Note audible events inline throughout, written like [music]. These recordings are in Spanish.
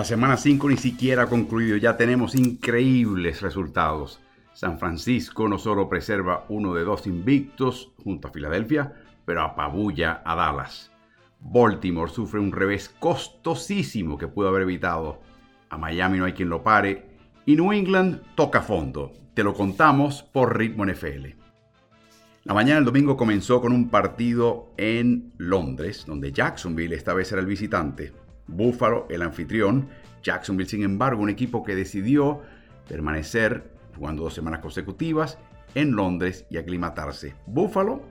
La semana 5 ni siquiera ha concluido, ya tenemos increíbles resultados. San Francisco no solo preserva uno de dos invictos junto a Filadelfia, pero apabulla a Dallas. Baltimore sufre un revés costosísimo que pudo haber evitado. A Miami no hay quien lo pare. Y New England toca fondo. Te lo contamos por Ritmo NFL. La mañana del domingo comenzó con un partido en Londres, donde Jacksonville esta vez era el visitante. Buffalo el anfitrión. Jacksonville, sin embargo, un equipo que decidió permanecer jugando dos semanas consecutivas en Londres y aclimatarse. Buffalo,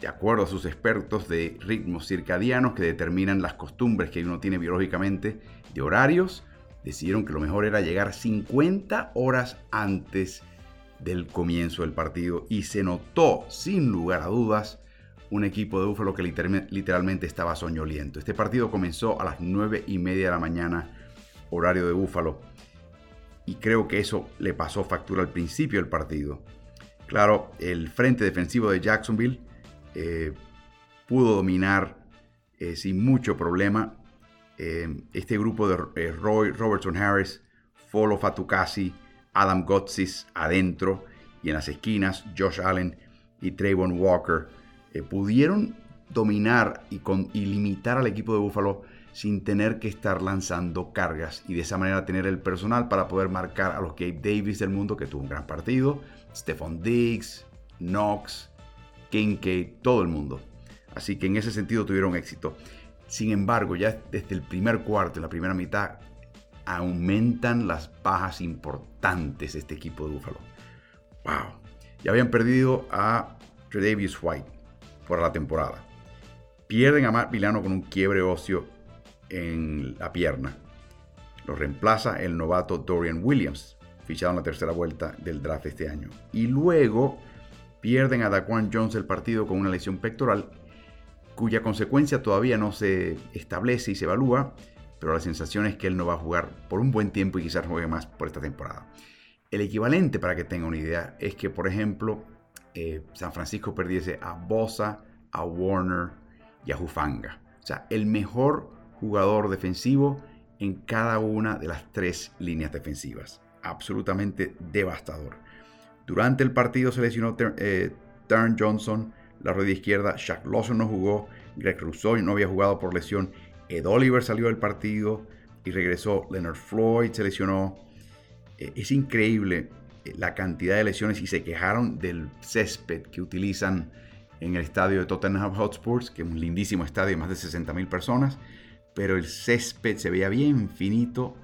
de acuerdo a sus expertos de ritmos circadianos que determinan las costumbres que uno tiene biológicamente de horarios, decidieron que lo mejor era llegar 50 horas antes del comienzo del partido y se notó, sin lugar a dudas, un equipo de Búfalo que literalmente estaba soñoliento. Este partido comenzó a las 9 y media de la mañana, horario de Búfalo, y creo que eso le pasó factura al principio del partido. Claro, el frente defensivo de Jacksonville eh, pudo dominar eh, sin mucho problema eh, este grupo de Roy Robertson Harris, Folo Fatukasi, Adam Gotsis adentro y en las esquinas Josh Allen y Trayvon Walker eh, pudieron dominar y, limitar al equipo de Buffalo sin tener que estar lanzando cargas y de esa manera tener el personal para poder marcar a los Gabe Davis del mundo que tuvo un gran partido, Stephon Diggs, Knox, Kincaid, todo el mundo. Así que en ese sentido tuvieron éxito. Sin embargo, ya desde el primer cuarto, en la primera mitad, aumentan las bajas importantes de este equipo de Buffalo. Wow. Ya habían perdido a Tredavious White por la temporada. Pierden a Matt Milano con un quiebre óseo en la pierna. Lo reemplaza el novato Dorian Williams, fichado en la tercera vuelta del draft este año. Y luego pierden a Daquan Jones el partido con una lesión pectoral, cuya consecuencia todavía no se establece y se evalúa, pero la sensación es que él no va a jugar por un buen tiempo y quizás juegue más por esta temporada. El equivalente, para que tenga una idea, es que, por ejemplo, eh, San Francisco perdiese a Bosa, a Warner y a Jufanga. O sea, el mejor jugador defensivo en cada una de las tres líneas defensivas. Absolutamente devastador. Durante el partido se lesionó eh, Johnson, la rodilla izquierda. Shaq Lawson no jugó. Greg Rousseau no había jugado por lesión. Ed Oliver salió del partido y regresó. Leonard Floyd se lesionó. Eh, es increíble la cantidad de lesiones y se quejaron del césped que utilizan en el estadio de Tottenham Hotspur, que es un lindísimo estadio de más de 60.000 personas, pero el césped se veía bien finito.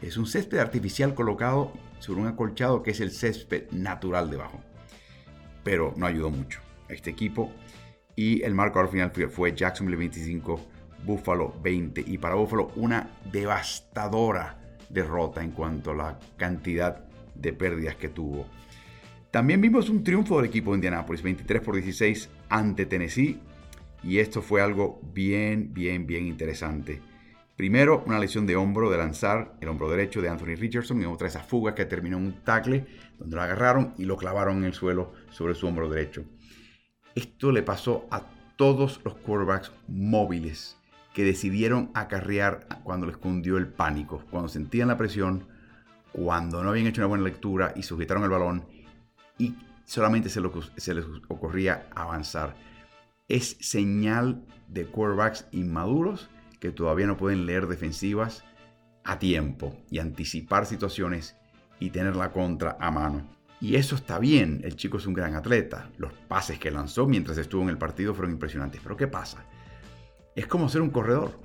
Es un césped artificial colocado sobre un acolchado que es el césped natural debajo. Pero no ayudó mucho a este equipo. Y el marco al final fue Jacksonville 25, Buffalo 20. Y para Buffalo una devastadora derrota en cuanto a la cantidad de pérdidas que tuvo. También vimos un triunfo del equipo de Indianapolis, 23 por 16 ante Tennessee. Y esto fue algo bien, bien, bien interesante. Primero, una lesión de hombro de lanzar, el hombro derecho de Anthony Richardson, y otra esa fuga que terminó en un tackle, donde lo agarraron y lo clavaron en el suelo sobre su hombro derecho. Esto le pasó a todos los quarterbacks móviles que decidieron acarrear cuando les cundió el pánico, cuando sentían la presión, cuando no habían hecho una buena lectura y sujetaron el balón y solamente se, les ocurría avanzar. Es señal de quarterbacks inmaduros que todavía no pueden leer defensivas a tiempo y anticipar situaciones y tener la contra a mano. Y eso está bien, el chico es un gran atleta. Los pases que lanzó mientras estuvo en el partido fueron impresionantes. Pero ¿qué pasa? Es como ser un corredor.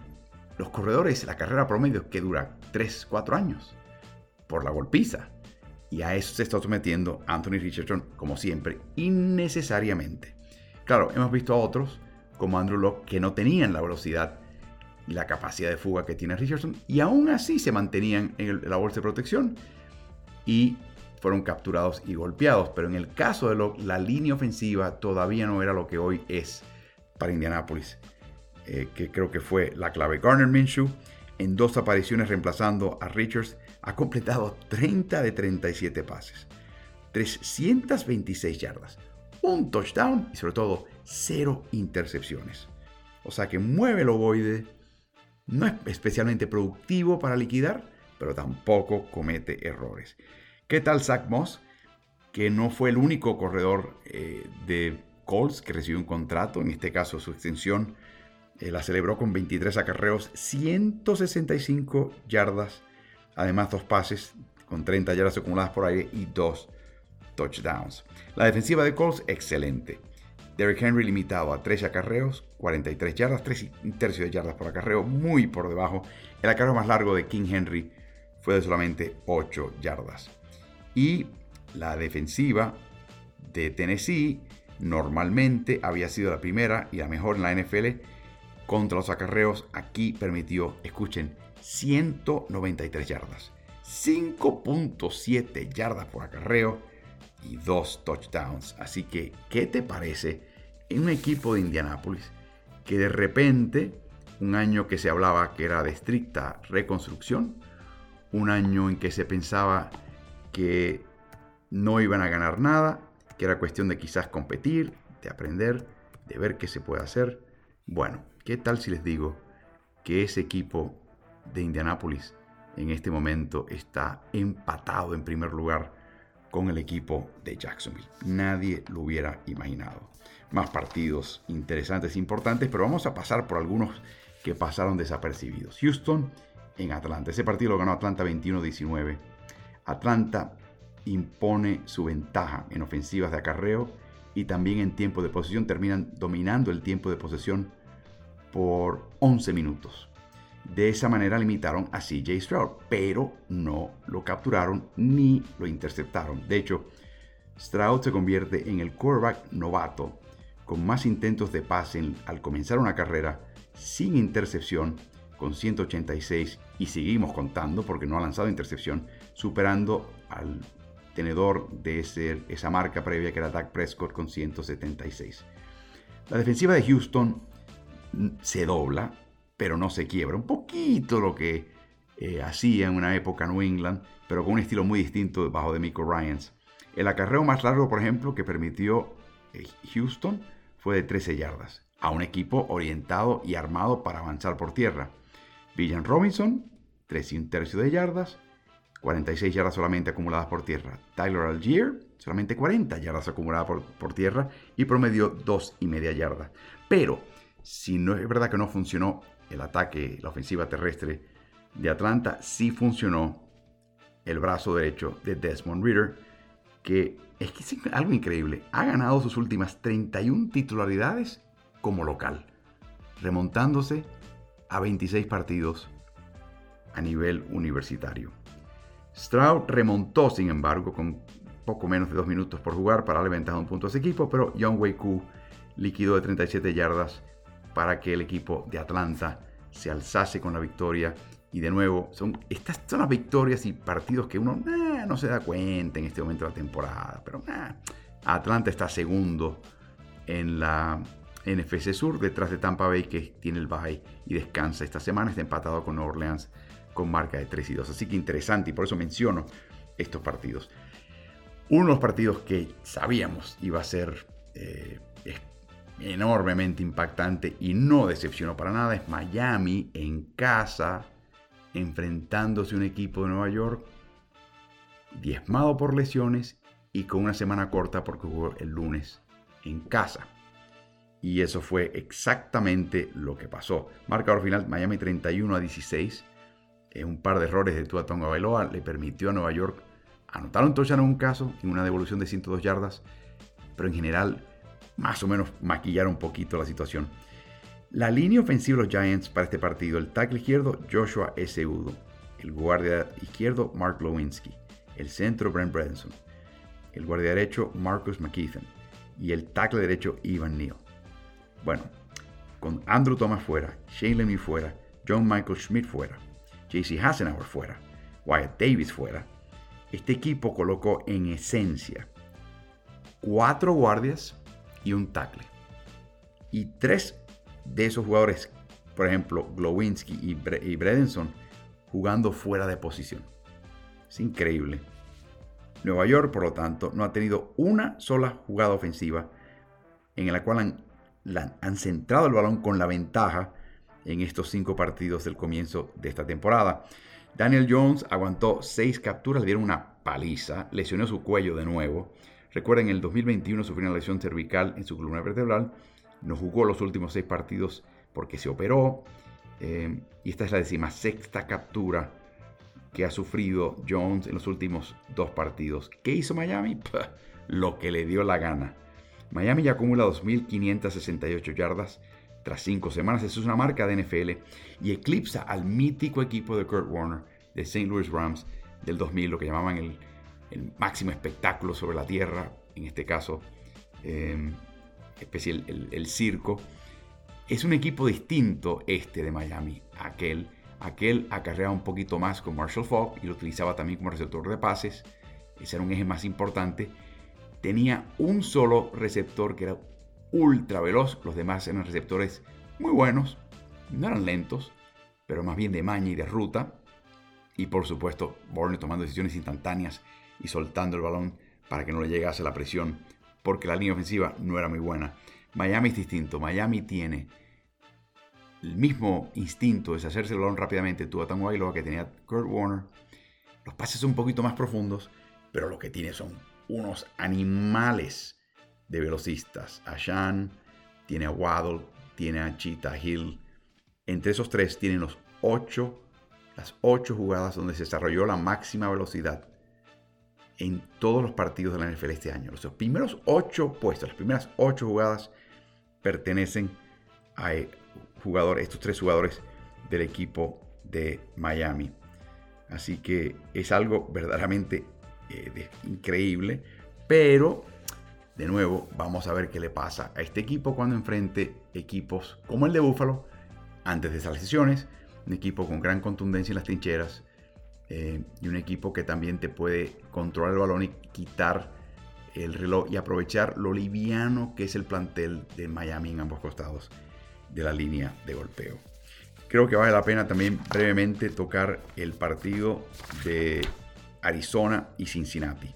Los corredores, la carrera promedio que dura 3, 4 años por la golpiza. Y a eso se está sometiendo Anthony Richardson, como siempre, innecesariamente. Claro, hemos visto a otros, como Andrew Locke, que no tenían la velocidad y la capacidad de fuga que tiene Richardson, y aún así se mantenían en la bolsa de protección y fueron capturados y golpeados. Pero en el caso de Locke, la línea ofensiva todavía no era lo que hoy es para Indianapolis, eh, que creo que fue la clave. Garner Minshew, en dos apariciones reemplazando a Richards, ha completado 30 de 37 pases, 326 yardas, un touchdown y sobre todo cero intercepciones. O sea que mueve el ovoide, no es especialmente productivo para liquidar, pero tampoco comete errores. ¿Qué tal Zach Moss? Que no fue el único corredor eh, de Colts que recibió un contrato, en este caso su extensión eh, la celebró con 23 acarreos, 165 yardas, además dos pases con 30 yardas acumuladas por aire y dos touchdowns. La defensiva de Colts, excelente. Derrick Henry limitado a 13 acarreos, 43 yardas, 3 tercios de yardas por acarreo, muy por debajo. El acarreo más largo de King Henry fue de solamente 8 yardas. Y la defensiva de Tennessee normalmente había sido la primera y la mejor en la NFL contra los acarreos. Aquí permitió, escuchen, 193 yardas, 5.7 yardas por acarreo y dos touchdowns. Así que, ¿qué te parece en un equipo de Indianápolis que de repente, un año que se hablaba que era de estricta reconstrucción, un año en que se pensaba que no iban a ganar nada, que era cuestión de quizás competir, de aprender, de ver qué se puede hacer. Bueno, ¿qué tal si les digo que ese equipo de Indianápolis en este momento está empatado en primer lugar con el equipo de Jacksonville. Nadie lo hubiera imaginado. Más partidos interesantes importantes, pero vamos a pasar por algunos que pasaron desapercibidos. Houston en Atlanta. Ese partido lo ganó Atlanta 21-19. Atlanta impone su ventaja en ofensivas de acarreo y también en tiempo de posesión. Terminan dominando el tiempo de posesión por 11 minutos. De esa manera limitaron a CJ Stroud, pero no lo capturaron ni lo interceptaron. De hecho, Stroud se convierte en el quarterback novato con más intentos de pase al comenzar una carrera sin intercepción con 186 y seguimos contando porque no ha lanzado intercepción, superando al tenedor de esa marca previa que era Dak Prescott con 176. La defensiva de Houston se dobla pero no se quiebra. Un poquito lo que eh, hacía en una época New England, pero con un estilo muy distinto bajo de Michael Ryans. El acarreo más largo, por ejemplo, que permitió eh, Houston fue de 13 yardas, a un equipo orientado y armado para avanzar por tierra. Villan Robinson, 3 y un tercio de yardas, 46 yardas solamente acumuladas por tierra. Tyler Algier, solamente 40 yardas acumuladas por, por tierra y promedió 2 y media yardas. Pero, si no es verdad que no funcionó el ataque, la ofensiva terrestre de Atlanta, sí funcionó el brazo derecho de Desmond Ritter, que es algo increíble. Ha ganado sus últimas 31 titularidades como local, remontándose a 26 partidos a nivel universitario. Stroud remontó, sin embargo, con poco menos de dos minutos por jugar para darle ventaja un punto a ese equipo, pero Young Wei Koo liquidó de 37 yardas para que el equipo de Atlanta se alzase con la victoria. Y de nuevo, son, estas son las victorias y partidos que uno no se da cuenta en este momento de la temporada. Pero Atlanta está segundo en la NFC Sur, detrás de Tampa Bay, que tiene el bye y descansa esta semana. Está empatado con Orleans con marca de 3 y 2. Así que interesante y por eso menciono estos partidos. Uno de los partidos que sabíamos iba a ser eh, enormemente impactante y no decepcionó para nada es Miami en casa, enfrentándose a un equipo de Nueva York diezmado por lesiones y con una semana corta porque jugó el lunes en casa. Y eso fue exactamente lo que pasó. Marcador final Miami 31 a 16. un par de errores de Tua Tonga Bailoa le permitió a Nueva York anotar un touchdown en un caso, en una devolución de 102 yardas, pero en general más o menos maquillar un poquito la situación. La línea ofensiva de los Giants para este partido, el tackle izquierdo Joshua S. Udo, el guardia izquierdo Mark Lewinsky, el centro Brent Bredesen, el guardia derecho Marcus McKeithen y el tackle derecho Ivan Neal. Bueno, con Andrew Thomas fuera, Shane Lemmy fuera, John Michael Schmidt fuera, JC Hassenauer fuera, Wyatt Davis fuera, este equipo colocó en esencia cuatro guardias y un tackle. Y tres de esos jugadores, por ejemplo, Glowinski y, Bredenson, jugando fuera de posición. Es increíble. Nueva York, por lo tanto, no ha tenido una sola jugada ofensiva en la cual han, han centrado el balón con la ventaja en estos cinco partidos del comienzo de esta temporada. Daniel Jones aguantó seis capturas, le dieron una paliza, lesionó su cuello de nuevo. Recuerden, en el 2021 sufrió una lesión cervical en su columna vertebral. No jugó los últimos seis partidos porque se operó. Eh, y esta es la decimasexta captura que ha sufrido Jones en los últimos dos partidos. ¿Qué hizo Miami? [laughs] lo que le dio la gana. Miami ya acumula 2.568 yardas tras cinco semanas. Eso es una marca de NFL y eclipsa al mítico equipo de Kurt Warner de St. Louis Rams del 2000, lo que llamaban el, máximo espectáculo sobre la tierra, en este caso, eh, el, circo. Es un equipo distinto este de Miami. Aquel, aquel acarreaba un poquito más con Marshall Falk y lo utilizaba también como receptor de pases. Ese era un eje más importante. Tenía un solo receptor que era ultra veloz. Los demás eran receptores muy buenos. No eran lentos, pero más bien de maña y de ruta. Y por supuesto, Bourne tomando decisiones instantáneas y soltando el balón para que no le llegase la presión, porque la línea ofensiva no era muy buena. Miami es distinto. Miami tiene el mismo instinto de deshacerse el balón rápidamente. Tuvo tan Wailoa que tenía Kurt Warner. Los pases son un poquito más profundos, pero lo que tiene son unos animales de velocistas. A Shan, tiene a Waddle, tiene a Cheetah Hill. Entre esos tres tienen los ocho, las ocho jugadas donde se desarrolló la máxima velocidad en todos los partidos de la NFL este año. Los primeros ocho puestos, las primeras ocho jugadas pertenecen a jugadores, estos tres jugadores del equipo de Miami. Así que es algo verdaderamente eh, increíble, pero de nuevo vamos a ver qué le pasa a este equipo cuando enfrente equipos como el de Buffalo antes de esas lesiones, un equipo con gran contundencia en las trincheras eh, y un equipo que también te puede controlar el balón y quitar el reloj y aprovechar lo liviano que es el plantel de Miami en ambos costados de la línea de golpeo. Creo que vale la pena también brevemente tocar el partido de Arizona y Cincinnati.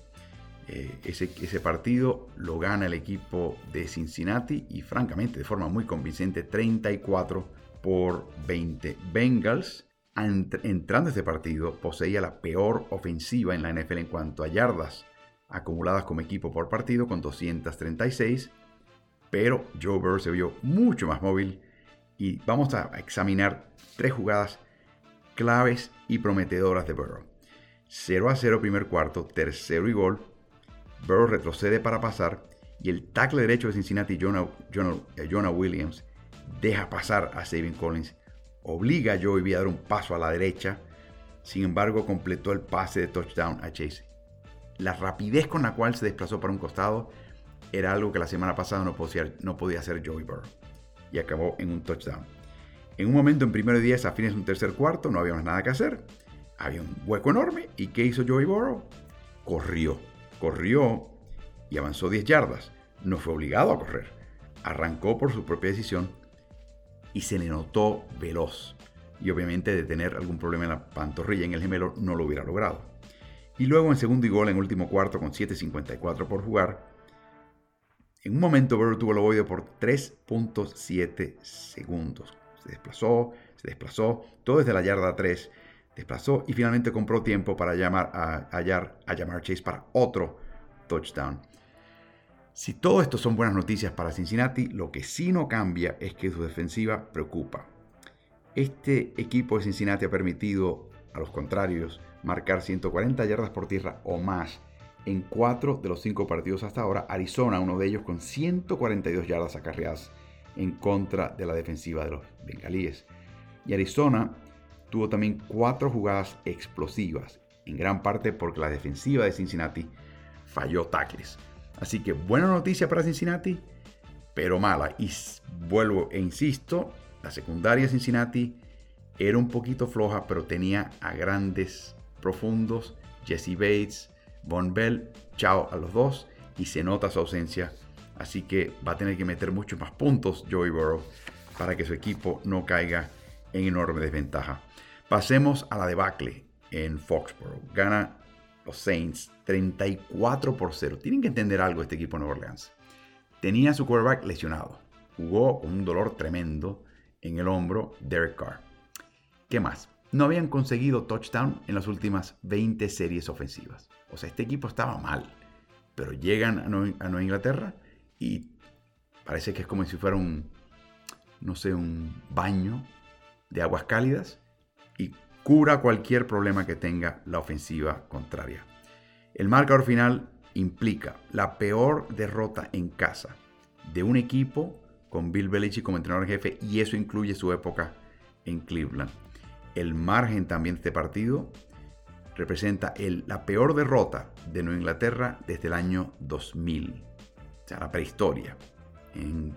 Eh, ese, ese, partido lo gana el equipo de Cincinnati y francamente de forma muy convincente 34 por 20. Bengals entrando este partido poseía la peor ofensiva en la NFL en cuanto a yardas acumuladas como equipo por partido con 236, pero Joe Burrow se vio mucho más móvil y vamos a examinar tres jugadas claves y prometedoras de Burrow. 0 a 0 primer cuarto, tercero y gol. Burrow retrocede para pasar y el tackle derecho de Cincinnati, Jonah, Jonah, Williams, deja pasar a Savin Collins. Obliga a Joey a dar un paso a la derecha. Sin embargo, completó el pase de touchdown a Chase. La rapidez con la cual se desplazó para un costado era algo que la semana pasada no podía, no podía hacer Joey Burrow y acabó en un touchdown. En un momento en primero y 10 a fines de un tercer cuarto no había más nada que hacer. Había un hueco enorme y ¿qué hizo Joey Burrow? Corrió, corrió y avanzó 10 yardas. No fue obligado a correr. Arrancó por su propia decisión y se le notó veloz. Y obviamente de tener algún problema en la pantorrilla en el gemelo no lo hubiera logrado. Y luego en segundo y gol en último cuarto con 7.54 por jugar, en un momento Burrow tuvo el ovoide por 3.7 segundos. Se desplazó, se desplazó, todo desde la yarda 3, desplazó y finalmente compró tiempo para llamar a, a, a llamar Chase para otro touchdown. Si todo esto son buenas noticias para Cincinnati, lo que sí no cambia es que su defensiva preocupa. Este equipo de Cincinnati ha permitido a los contrarios marcar 140 yardas por tierra o más en cuatro de los cinco partidos hasta ahora. Arizona, uno de ellos con 142 yardas acarreadas en contra de la defensiva de los bengalíes. Y Arizona tuvo también cuatro jugadas explosivas, en gran parte porque la defensiva de Cincinnati falló tackles. Así que buena noticia para Cincinnati, pero mala. Y vuelvo e insisto, la secundaria Cincinnati era un poquito floja, pero tenía a grandes profundos, Jesse Bates, Von Bell, chao a los dos y se nota su ausencia. Así que va a tener que meter muchos más puntos Joey Burrow para que su equipo no caiga en enorme desventaja. Pasemos a la debacle en Foxborough. Gana los Saints 34 por 0. Tienen que entender algo este equipo de Nueva Orleans. Tenía su quarterback lesionado. Jugó con un dolor tremendo en el hombro Derek Carr. ¿Qué más? no habían conseguido touchdown en las últimas 20 series ofensivas. O sea, este equipo estaba mal. Pero llegan a Nueva Inglaterra y parece que es como si fuera un, no sé, un baño de aguas cálidas y cura cualquier problema que tenga la ofensiva contraria. El marcador final implica la peor derrota en casa de un equipo con Bill Belichick como entrenador jefe y eso incluye su época en Cleveland. El margen también de este partido representa la peor derrota de Nueva Inglaterra desde el año 2000, o sea, la prehistoria,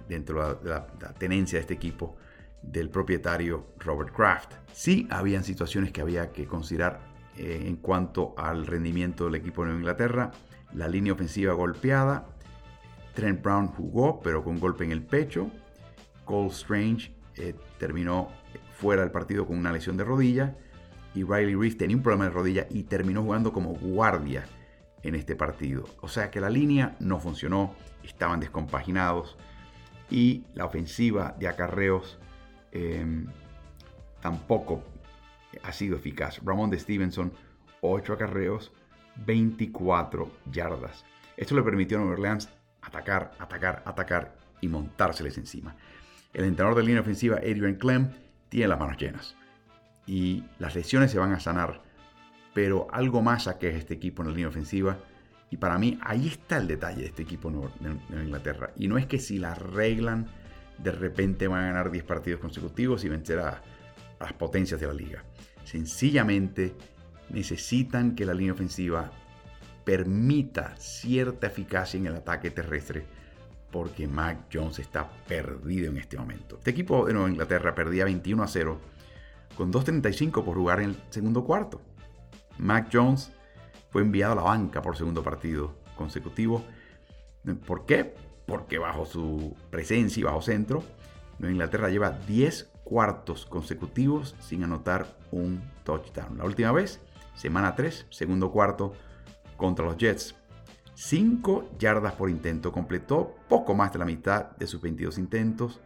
dentro de la, tenencia de este equipo del propietario Robert Kraft. Sí habían situaciones que había que considerar eh, en cuanto al rendimiento del equipo de Nueva Inglaterra. La línea ofensiva golpeada. Trent Brown jugó, pero con golpe en el pecho. Cole Strange eh, terminó fuera del partido con una lesión de rodilla. Y Riley Reef tenía un problema de rodilla y terminó jugando como guardia en este partido. O sea que la línea no funcionó, estaban descompaginados y la ofensiva de acarreos em, tampoco ha sido eficaz. Ramón de Stevenson, 8 acarreos, 24 yardas. Esto le permitió a Nueva Orleans atacar, atacar, atacar y montárseles encima. El entrenador de línea ofensiva, Adrian Clem, tiene las manos llenas. Y las lesiones se van a sanar. Pero algo más a que este equipo en la línea ofensiva. Y para mí ahí está el detalle de este equipo de Inglaterra. Y no es que si la arreglan, de repente van a ganar 10 partidos consecutivos y vencer a las potencias de la liga. Sencillamente necesitan que la línea ofensiva permita cierta eficacia en el ataque terrestre porque Mac Jones está perdido en este momento. Este equipo de Nueva Inglaterra perdía 21 a 0 con 2.35 por jugar en el segundo cuarto. Mac Jones fue enviado a la banca por segundo partido consecutivo. ¿Por qué? Porque bajo su presencia y bajo centro, Inglaterra lleva 10 cuartos consecutivos sin anotar un touchdown. La última vez, semana 3, segundo cuarto contra los Jets. 5 yardas por intento, completó poco más de la mitad de sus 22 intentos,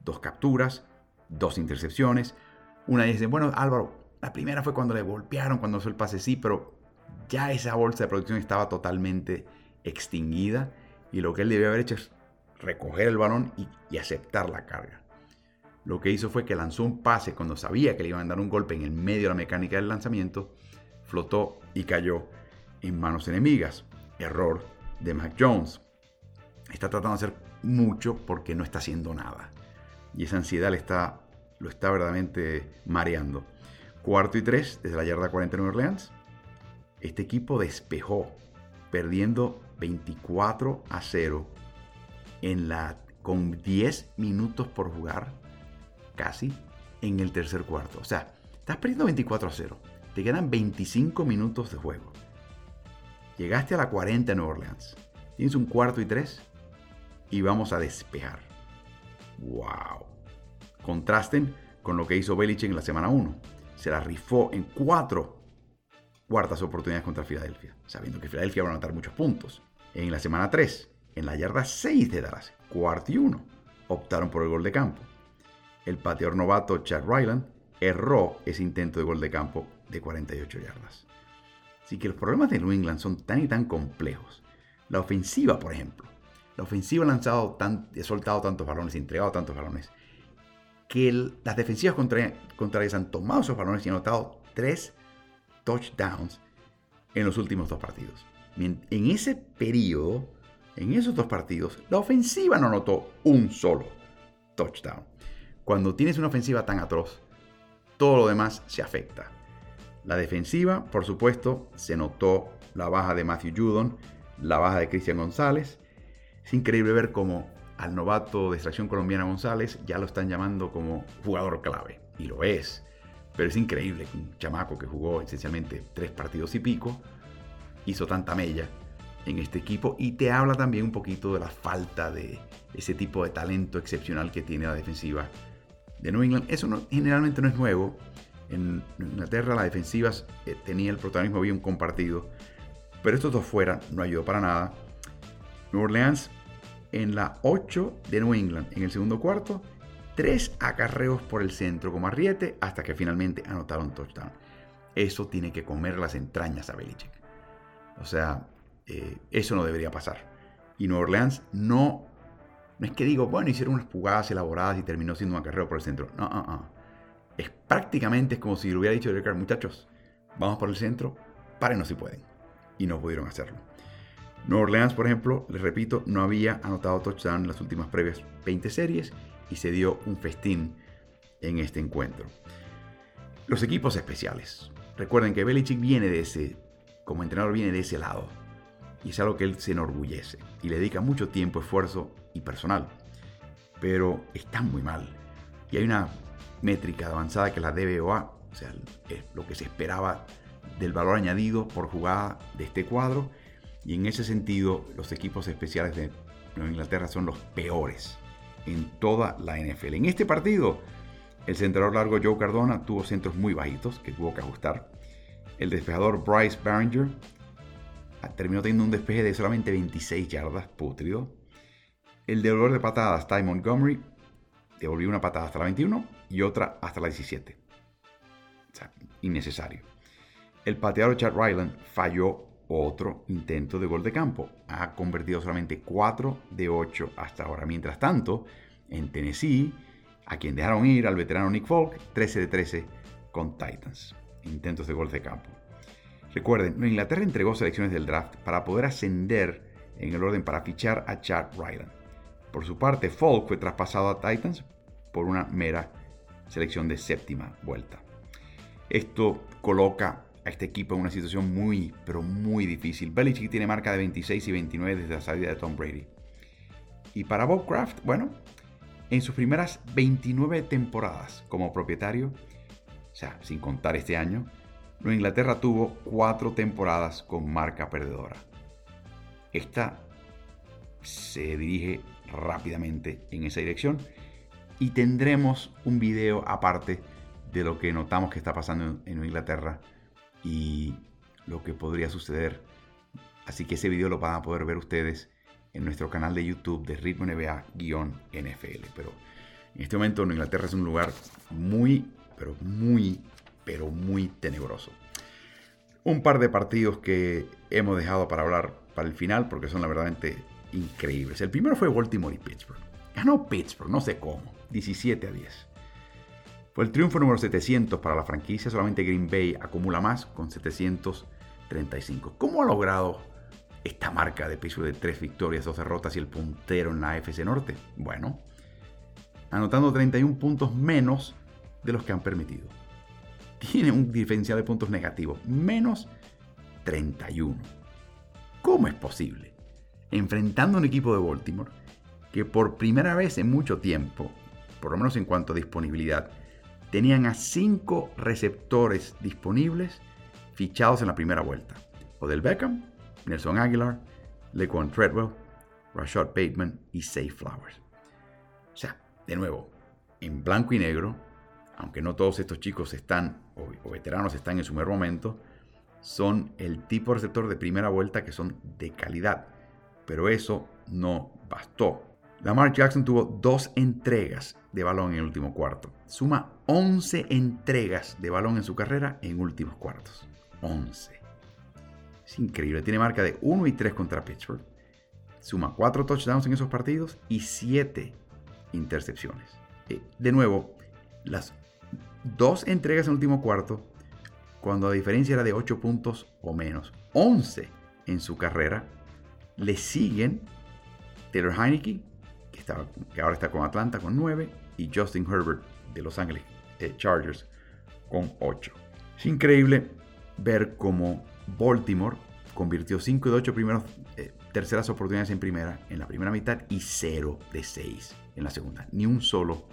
dos capturas, dos intercepciones. Una dice, bueno Álvaro, la primera fue cuando le golpearon, cuando hizo el pase, sí, pero ya esa bolsa de producción estaba totalmente extinguida y lo que él debió haber hecho es recoger el balón y aceptar la carga lo que hizo fue que lanzó un pase cuando sabía que le iban a dar un golpe en el medio de la mecánica del lanzamiento, flotó y cayó en manos enemigas. Error de Mac Jones. Está tratando de hacer mucho porque no está haciendo nada. Y esa ansiedad está, lo está verdaderamente mareando. Cuarto y tres desde la yarda 40 de Orleans. Este equipo despejó, perdiendo 24 a 0 en la, con 10 minutos por jugar casi en el tercer cuarto. O sea, estás perdiendo 24 a 0. Te quedan 25 minutos de juego. Llegaste a la 40 en Nueva Orleans. Tienes un cuarto y tres y vamos a despejar. ¡Wow! Contrasten con lo que hizo Belichick en la semana 1. Se la rifó en cuatro cuartas oportunidades contra Filadelfia, sabiendo que Filadelfia va a anotar muchos puntos. En la semana 3, en la yarda 6 de Dallas, cuarto y uno, optaron por el gol de campo el pateador novato Chad Ryland erró ese intento de gol de campo de 48 yardas. Así que los problemas de New England son tan y tan complejos. La ofensiva, por ejemplo. La ofensiva ha lanzado tan, ha soltado tantos balones, ha entregado tantos balones, que las defensivas contrarias han tomado esos balones y han anotado tres touchdowns en los últimos dos partidos. En ese periodo, en esos dos partidos, la ofensiva no anotó un solo touchdown. Cuando tienes una ofensiva tan atroz, todo lo demás se afecta. La defensiva, por supuesto, se notó la baja de Matthew Judon, la baja de Cristian González. Es increíble ver cómo al novato de extracción colombiana González ya lo están llamando como jugador clave. Y lo es. Pero es increíble que un chamaco que jugó esencialmente tres partidos y pico hizo tanta mella en este equipo y te habla también un poquito de la falta de ese tipo de talento excepcional que tiene la defensiva de New England. Eso generalmente no es nuevo. En Inglaterra la defensiva eh, tenía el protagonismo bien compartido, pero estos dos fuera no ayudó para nada. New Orleans en la 8 de New England en el segundo cuarto tres acarreos por el centro como arriete hasta que finalmente anotaron touchdown. Eso tiene que comer las entrañas a Belichick. O sea, eh, eso no debería pasar. Y Nueva Orleans no, no es que digo, bueno, hicieron unas jugadas elaboradas y terminó siendo un acarreo por el centro. No, no, no. Es prácticamente es como si le hubiera dicho Derek muchachos, vamos por el centro, párenos si pueden. Y no pudieron hacerlo. Nueva Orleans, por ejemplo, les repito, no había anotado touchdown en las últimas previas 20 series y se dio un festín en este encuentro. Los equipos especiales. Recuerden que Belichick viene de ese, como entrenador viene de ese lado. Y es algo que él se enorgullece y le dedica mucho tiempo, esfuerzo y personal. Pero está muy mal. Y hay una métrica avanzada que la DBOA, o sea, es lo que se esperaba del valor añadido por jugada de este cuadro. Y en ese sentido, los equipos especiales de Nueva Inglaterra son los peores en toda la NFL. En este partido, el centrador largo Joe Cardona tuvo centros muy bajitos que tuvo que ajustar. El despejador Bryce Barringer ah, terminó teniendo un despeje de solamente 26 yardas, putrido. El devolver de patadas, Ty Montgomery, devolvió una patada hasta la 21 y otra hasta la 17. O sea, innecesario. El pateador Chad Ryland falló otro intento de gol de campo. Ha convertido solamente 4 de 8 hasta ahora. Mientras tanto, en Tennessee, a quien dejaron ir al veterano Nick Folk, 13 de 13 con Titans. Intentos de gol de campo. Recuerden, Inglaterra entregó selecciones del draft para poder ascender en el orden para fichar a Chad Ryland. Por su parte, Folk fue traspasado a Titans por una mera selección de séptima vuelta. Esto coloca este equipo en una situación muy, pero muy difícil. Belichick tiene marca de 26 y 29 desde la salida de Tom Brady. Y para Bob Kraft, bueno, en sus primeras 29 temporadas como propietario, sea, sin contar este año, Nueva Inglaterra tuvo cuatro temporadas con marca perdedora. Esta se dirige rápidamente en esa dirección y tendremos un video aparte de lo que notamos que está pasando en Nueva Inglaterra y lo que podría suceder. Así que ese video lo van a poder ver ustedes en nuestro canal de YouTube de Ritmo NBA-NFL. Pero en este momento en Inglaterra es un lugar muy, pero muy, pero muy tenebroso. Un par de partidos que hemos dejado para hablar para el final porque son la verdaderamente increíbles. El primero fue Baltimore y Pittsburgh. Ganó Pittsburgh, no sé cómo, 17 a 10. Fue el triunfo número 700 para la franquicia, solamente Green Bay acumula más con 735. ¿Cómo ha logrado esta marca de piso de tres victorias, dos derrotas y el puntero en la AFC Norte? Bueno, anotando 31 puntos menos de los que han permitido. Tiene un diferencial de puntos negativo, menos 31. ¿Cómo es posible? Enfrentando a un equipo de Baltimore que por primera vez en mucho tiempo, por lo menos en cuanto a disponibilidad, tenían a cinco receptores disponibles fichados en la primera vuelta. Odell Beckham, Nelson Aguilar, LeQuan Treadwell, Rashad Bateman y Safe Flowers. O sea, de nuevo, en blanco y negro, aunque no todos estos chicos están, o, veteranos están en su mejor momento, son el tipo de receptor de primera vuelta que son de calidad. Pero eso no bastó. Lamar Jackson tuvo dos entregas de balón en el último cuarto. Suma 11 entregas de balón en su carrera en últimos cuartos. 11. Es increíble. Tiene marca de 1 y 3 contra Pittsburgh. Suma 4 touchdowns en esos partidos y 7 intercepciones. Eh, de nuevo, las dos entregas en el último cuarto, cuando la diferencia era de 8 puntos o menos. 11 en su carrera. Le siguen Taylor Heineke que, ahora está con Atlanta con 9, y Justin Herbert de Los Ángeles eh, Chargers con 8. Es increíble ver cómo Baltimore convirtió 5 de 8 primeros, eh, terceras oportunidades en primera en la primera mitad y 0 de 6 en la segunda. Ni un solo,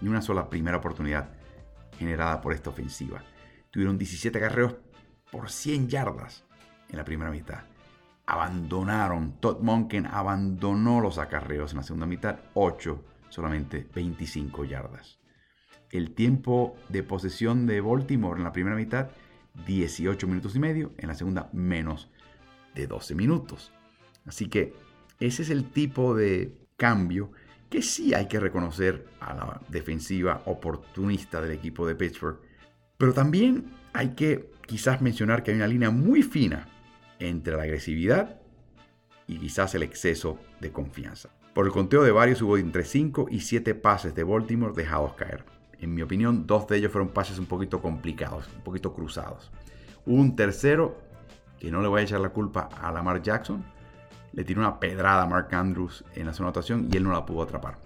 ni una sola primera oportunidad generada por esta ofensiva. Tuvieron 17 acarreos por 100 yardas en la primera mitad abandonaron, Todd Monken abandonó los acarreos en la segunda mitad, 8, solamente 25 yardas. El tiempo de posesión de Baltimore en la primera mitad, 18 minutos y medio, en la segunda menos de 12 minutos. Así que ese es el tipo de cambio que sí hay que reconocer a la defensiva oportunista del equipo de Pittsburgh, pero también hay que quizás mencionar que hay una línea muy fina entre la agresividad y quizás el exceso de confianza. Por el conteo de varios hubo entre 5 y 7 pases de Baltimore dejados caer. En mi opinión, dos de ellos fueron pases un poquito complicados, un poquito cruzados. Un tercero, que no le voy a echar la culpa a Lamar Jackson, le tiró una pedrada a Mark Andrews en la zona anotación y él no la pudo atrapar.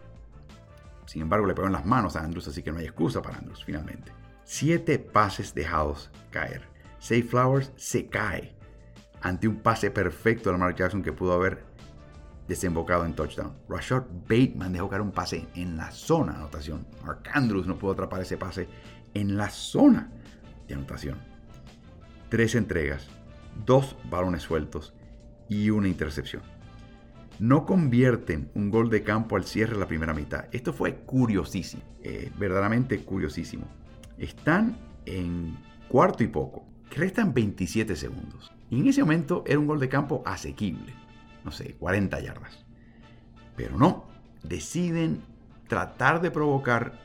Sin embargo, le pegó en las manos a Andrews, así que no hay excusa para Andrews finalmente. Siete pases dejados caer. Safe Flowers se cae ante un pase perfecto de Lamar Jackson que pudo haber desembocado en touchdown. Rashad Bateman dejó caer un pase en la zona de anotación. Mark Andrews no pudo atrapar ese pase en la zona de anotación. Tres entregas, dos balones sueltos y una intercepción. No convierten un gol de campo al cierre de la primera mitad. Esto fue curiosísimo, eh, verdaderamente curiosísimo. Están en cuarto y poco. Restan 27 segundos. Y en ese momento era un gol de campo asequible no sé, 40 yardas. Pero no, deciden tratar de provocar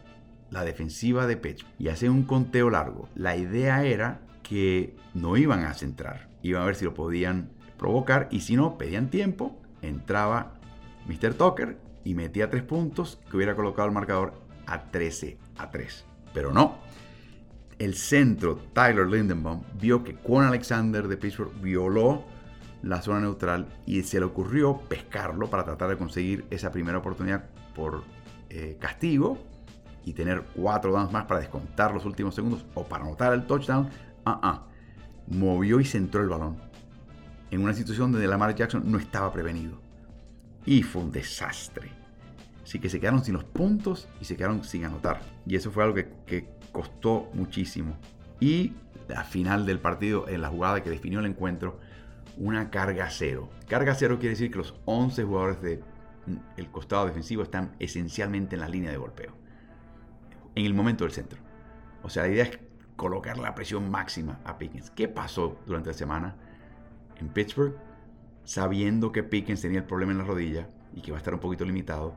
la defensiva de pecho y hacen un conteo largo. La idea era que no iban a centrar, iban a ver si lo podían provocar y si no, pedían tiempo, entraba Mr. Tucker y metía tres puntos que hubiera colocado el marcador a 13 a 3. Pero no. El centro, Tyler Lindenbaum, vio que Quan Alexander de Pittsburgh violó la zona neutral y se le ocurrió pescarlo para tratar de conseguir esa primera oportunidad por eh, castigo y tener cuatro downs más para descontar los últimos segundos o para anotar el touchdown. Ah, ah. Movió y centró el balón en una situación donde Lamar Jackson no estaba prevenido. Y fue un desastre. Así que se quedaron sin los puntos y se quedaron sin anotar. Y eso fue algo que, que costó muchísimo. Y la final del partido, en la jugada que definió el encuentro, una carga cero. Carga cero quiere decir que los 11 jugadores del mm, costado defensivo están esencialmente en la línea de golpeo. En el momento del centro. O sea, la idea es colocar la presión máxima a Pickens. ¿Qué pasó durante la semana en Pittsburgh? Sabiendo que Pickens tenía el problema en la rodilla y que va a estar un poquito limitado,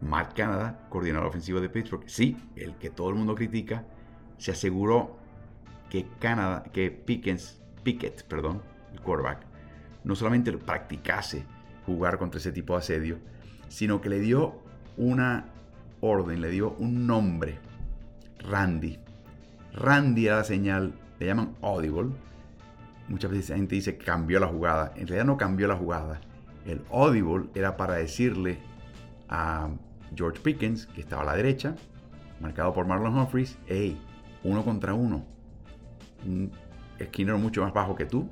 Matt Canada, coordinador ofensivo de Pittsburgh, sí, el que todo el mundo critica, se aseguró que Canada, que Pickens, Pickett, perdón, el quarterback, no solamente practicase jugar contra ese tipo de asedio, sino que le dio una orden, le dio un nombre, Randy. Randy era la señal, le llaman audible. Muchas veces la gente dice que cambió la jugada. En realidad no cambió la jugada. El audible era para decirle a George Pickens, que estaba a la derecha, marcado por Marlon Humphries, hey, uno contra uno. Un esquinero mucho más bajo que tú,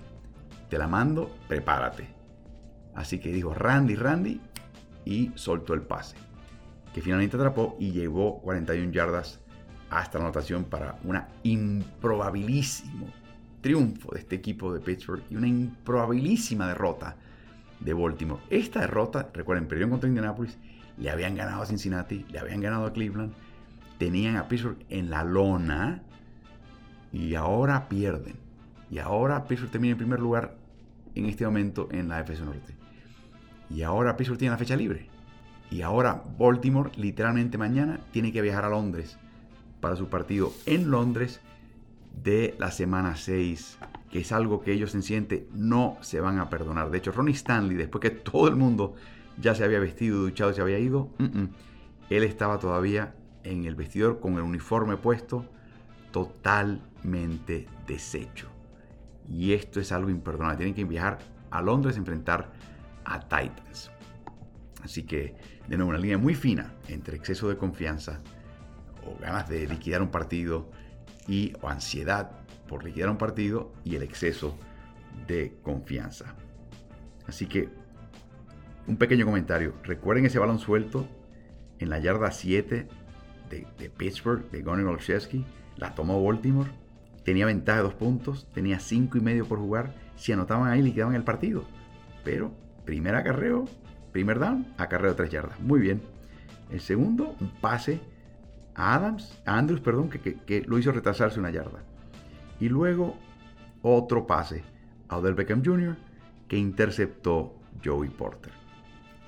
te la mando, prepárate. Así que dijo Randy, Randy y soltó el pase, que finalmente atrapó y llevó 41 yardas hasta la anotación para una improbabilísimo triunfo de este equipo de Pittsburgh y una improbabilísima derrota de Baltimore. Esta derrota, recuerden, perdieron contra Indianapolis, le habían ganado a Cincinnati, le habían ganado a Cleveland, tenían a Pittsburgh en la lona y ahora pierden. Y ahora Pittsburgh termina en primer lugar en este momento en la FC Norte. Y ahora Pittsburgh tiene la fecha libre. Y ahora Baltimore, literalmente mañana, tiene que viajar a Londres para su partido en Londres de la semana 6, que es algo que ellos en siente no se van a perdonar. De hecho, Ronnie Stanley, después que todo el mundo ya se había vestido, duchado se había ido, él estaba todavía en el vestidor con el uniforme puesto, totalmente deshecho. Y esto es algo imperdonable. Tienen que viajar a Londres a enfrentar a Titans. Así que, de nuevo, una línea muy fina entre exceso de confianza o ganas de liquidar un partido y o ansiedad por liquidar un partido y el exceso de confianza. Así que, un pequeño comentario. Recuerden ese balón suelto en la yarda 7 de, Pittsburgh, de Gunnar Olszewski. La tomó Baltimore tenía ventaja de dos puntos, tenía cinco y medio por jugar. Si anotaban ahí, liquidaban el partido. Pero, primer acarreo, primer down, acarreo tres yardas. Muy bien. El segundo, un pase a Adams, a Andrews, perdón, que, lo hizo retrasarse una yarda. Y luego, otro pase a Odell Beckham Jr., que interceptó Joey Porter.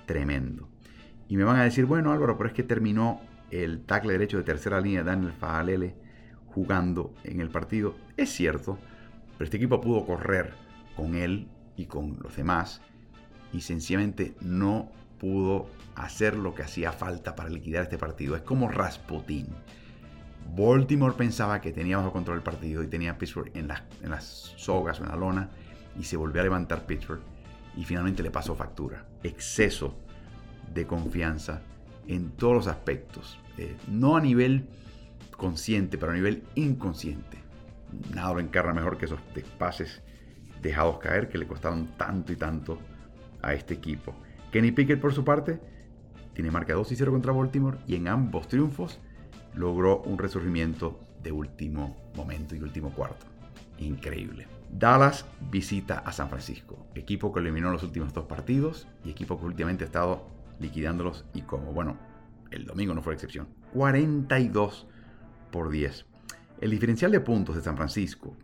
Tremendo. Y me van a decir, bueno Álvaro, pero es que terminó el tackle derecho de tercera línea Daniel Fajalele jugando en el partido. Es cierto, pero este equipo pudo correr con él y con los demás y sencillamente no pudo hacer lo que hacía falta para liquidar este partido. Es como Rasputin. Baltimore pensaba que tenía bajo control el partido y tenía a Pittsburgh en las, en las sogas o en la lona y se volvió a levantar Pittsburgh y finalmente le pasó factura. Exceso de confianza en todos los aspectos. Eh, no a nivel consciente, pero a nivel inconsciente. Nada lo encarna mejor que esos pases dejados caer que le costaron tanto y tanto a este equipo. Kenny Pickett, por su parte, tiene marca 2 y 0 contra Baltimore y en ambos triunfos logró un resurgimiento de último momento y último cuarto. Increíble. Dallas visita a San Francisco, equipo que eliminó los últimos dos partidos y equipo que últimamente ha estado liquidándolos y como, bueno, el domingo no fue la excepción. 42 por 10. El diferencial de puntos de San Francisco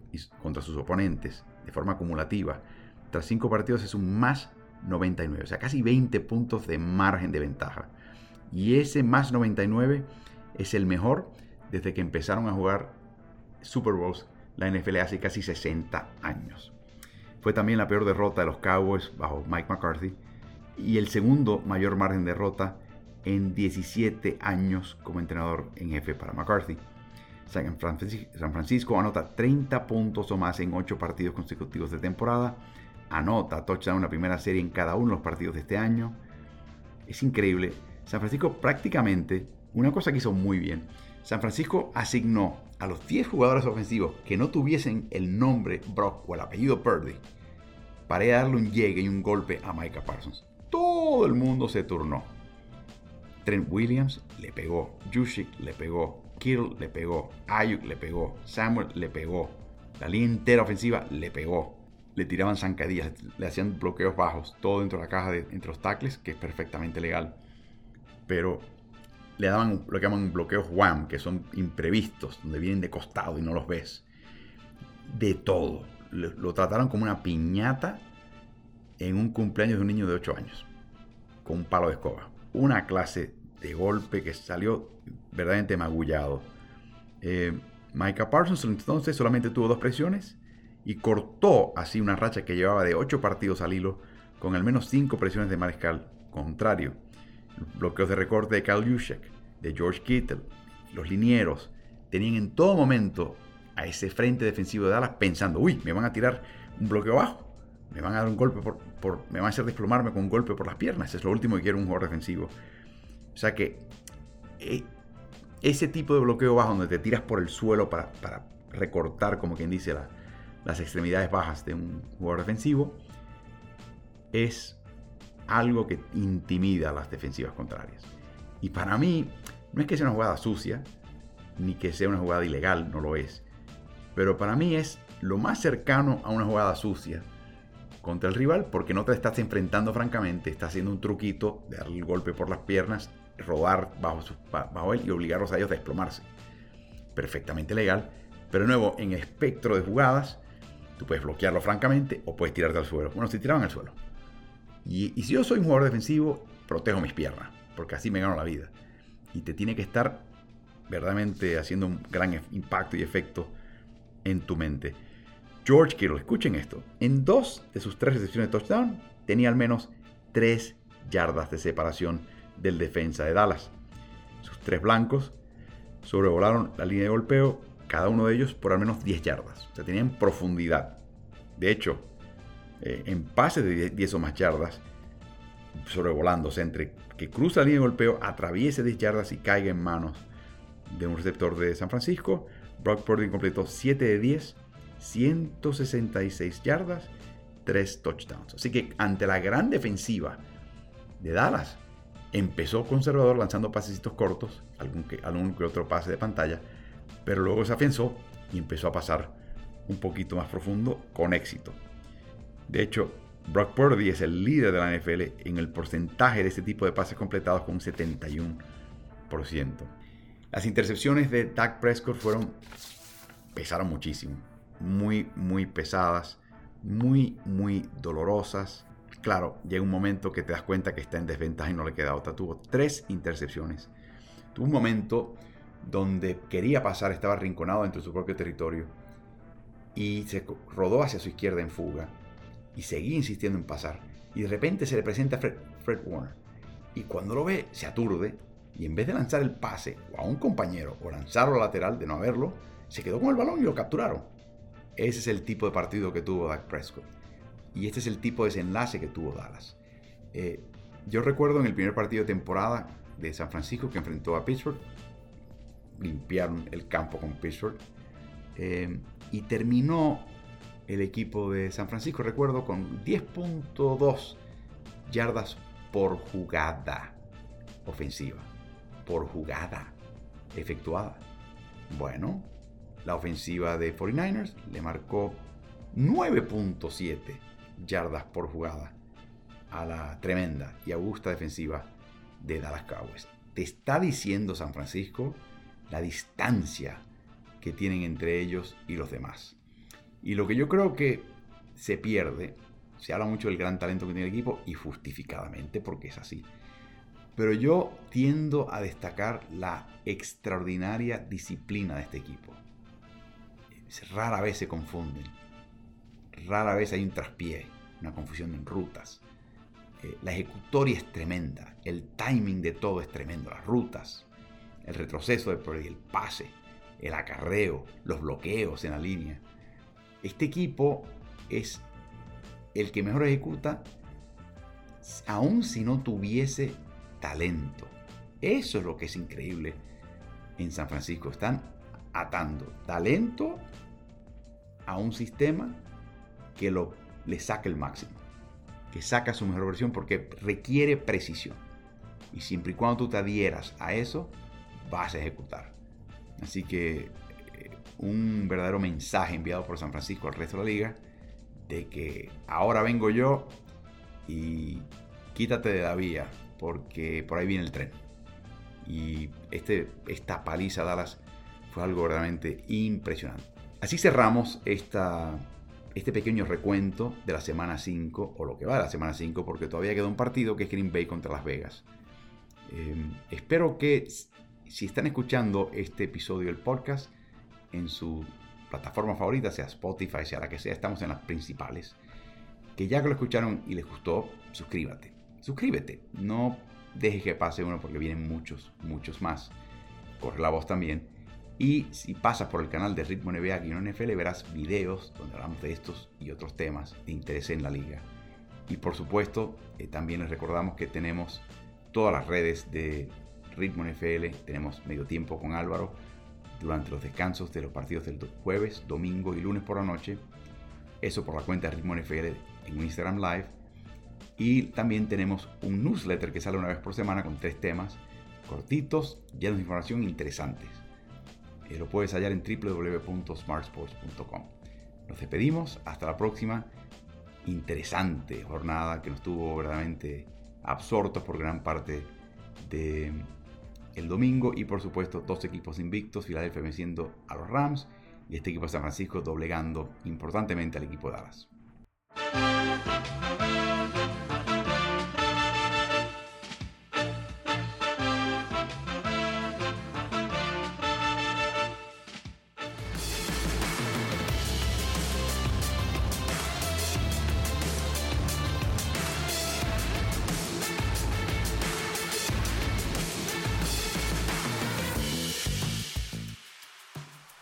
contra sus oponentes de forma acumulativa tras cinco partidos es un más 99, o sea, casi 20 puntos de margen de ventaja. Y ese más 99 es el mejor desde que empezaron a jugar Super Bowls la NFL hace casi 60 años. Fue también la peor derrota de los Cowboys bajo Mike McCarthy y el segundo mayor margen de derrota en 17 años como entrenador en jefe para McCarthy. San Francisco anota 30 puntos o más en 8 partidos consecutivos de temporada anota touchdown una primera serie en cada uno de los partidos de este año. Es increíble. San Francisco prácticamente, una cosa que hizo muy bien, San Francisco asignó a los 10 jugadores ofensivos que no tuviesen el nombre Brock o el apellido Purdy para darle un llegue y un golpe a Micah Parsons. Todo el mundo se turnó. Trent Williams le pegó, Juszczyk le pegó, Kittle le pegó, Ayuk le pegó, Samuel le pegó, la línea entera ofensiva le pegó le tiraban zancadillas, le hacían bloqueos bajos, todo dentro de la caja, de, entre los tackles, que es perfectamente legal. Pero le daban lo que llaman bloqueos wham, que son imprevistos, donde vienen de costado y no los ves. De todo. Lo, trataron como una piñata en un cumpleaños de un niño de 8 años, con un palo de escoba. Una clase de golpe que salió verdaderamente magullado. Eh, Micah Parsons entonces solamente tuvo dos presiones y cortó así una racha que llevaba de 8 partidos al hilo con al menos 5 presiones de mariscal contrario. Bloqueos de recorte de Kyle Juszczyk, de George Kittle, los linieros, tenían en todo momento a ese frente defensivo de Dallas pensando, uy, me van a tirar un bloqueo bajo, me van a dar un golpe por, me van a hacer desplomarme con un golpe por las piernas, es lo último que quiero un jugador defensivo. O sea que eh, ese tipo de bloqueo bajo donde te tiras por el suelo para, para recortar, como quien dice, la, las extremidades bajas de un jugador defensivo, es algo que intimida a las defensivas contrarias. Y para mí, no es que sea una jugada sucia, ni que sea una jugada ilegal, no lo es. Pero para mí es lo más cercano a una jugada sucia contra el rival, porque no te estás enfrentando francamente, estás haciendo un truquito de darle el golpe por las piernas, rodar bajo, bajo él y obligarlos a ellos a desplomarse. Perfectamente legal, pero de nuevo, en espectro de jugadas, Tú puedes bloquearlo francamente o puedes tirarte al suelo. Bueno, si tiraban al suelo. Y, si yo soy un jugador defensivo, protejo mis piernas, porque así me gano la vida. Y te tiene que estar verdaderamente haciendo un gran impacto y efecto en tu mente. George Kittle, escuchen esto. En dos de sus tres recepciones de touchdown tenía al menos tres yardas de separación del defensa de Dallas. Sus tres blancos sobrevolaron la línea de golpeo cada uno de ellos por al menos 10 yardas. O sea, tenían profundidad. De hecho, eh, en pases de 10 o más yardas, sobrevolándose entre que cruza la línea de golpeo, atraviese 10 yardas y caiga en manos de un receptor de San Francisco, Brock Purdy completó 7 de 10, 166 yardas, 3 touchdowns. Así que ante la gran defensiva de Dallas, empezó conservador lanzando pasecitos cortos, algún que, algún que otro pase de pantalla, pero luego se afianzó y empezó a pasar un poquito más profundo con éxito. De hecho, Brock Purdy es el líder de la NFL en el porcentaje de este tipo de pases completados con un 71%. Las intercepciones de Dak Prescott fueron pesaron muchísimo, muy muy pesadas, muy muy dolorosas. claro, llega un momento que te das cuenta que está en desventaja y no le queda otra. Tuvo tres intercepciones. Tuvo un momento donde quería pasar, estaba arrinconado dentro de su propio territorio y se rodó hacia su izquierda en fuga y seguía insistiendo en pasar. Y de repente se le presenta a Fred, Fred Warner. Y cuando lo ve, se aturde y en vez de lanzar el pase a un compañero o lanzarlo a lateral de no haberlo, se quedó con el balón y lo capturaron. Ese es el tipo de partido que tuvo Dak Prescott. Y este es el tipo de desenlace que tuvo Dallas. Eh, yo recuerdo en el primer partido de temporada de San Francisco que enfrentó a Pittsburgh, limpiaron el campo con Pittsburgh eh, y terminó el equipo de San Francisco, recuerdo, con 10.2 yardas por jugada ofensiva. Por jugada efectuada. Bueno, la ofensiva de 49ers le marcó 9.7 yardas por jugada a la tremenda y augusta defensiva de Dallas Cowboys. Te está diciendo San Francisco la distancia que tienen entre ellos y los demás. Y lo que yo creo que se pierde, se habla mucho del gran talento que tiene el equipo y justificadamente porque es así. Pero yo tiendo a destacar la extraordinaria disciplina de este equipo. Rara vez se confunden. Rara vez hay un traspié, una confusión en rutas. Eh, la ejecutoria es tremenda. El timing de todo es tremendo. Las rutas, el retroceso de el pase, el acarreo, los bloqueos en la línea. Este equipo es el que mejor ejecuta, aun si no tuviese talento. Eso es lo que es increíble en San Francisco. Están atando talento a un sistema que lo, le saca el máximo, que saca su mejor versión porque requiere precisión. Y siempre y cuando tú te adhieras a eso, vas a ejecutar. Así que eh, un verdadero mensaje enviado por San Francisco al resto de la liga de que ahora vengo yo y quítate de la vía porque por ahí viene el tren. Y este, esta paliza Dallas fue algo verdaderamente impresionante. Así cerramos esta, este pequeño recuento de la semana 5, o lo que va de la semana 5, porque todavía queda un partido que es Green Bay contra Las Vegas. Em, espero que si están escuchando este episodio del podcast en su plataforma favorita, sea Spotify, sea la que sea, estamos en las principales, que ya lo escucharon y les gustó, suscríbete. Suscríbete, no dejes que pase uno porque vienen muchos, muchos más. Corre la voz también. Y si pasas por el canal de Ritmo NBA aquí en NFL, verás videos donde hablamos de estos y otros temas de interés en la liga. Y por supuesto, eh, también les recordamos que tenemos todas las redes de Ritmo NFL, tenemos medio tiempo con Álvaro durante los descansos de los partidos del jueves, domingo y lunes por la noche. Eso por la cuenta de Ritmo NFL en Instagram Live. Y también tenemos un newsletter que sale una vez por semana con tres temas cortitos, llenos de información interesantes. Eh, lo puedes hallar en www.smartsports.com. Nos despedimos, hasta la próxima. Interesante jornada que nos tuvo verdaderamente absortos por gran parte de el domingo y por supuesto dos equipos invictos, Filadelfia venciendo a los Rams y este equipo de San Francisco doblegando importantemente al equipo de Dallas.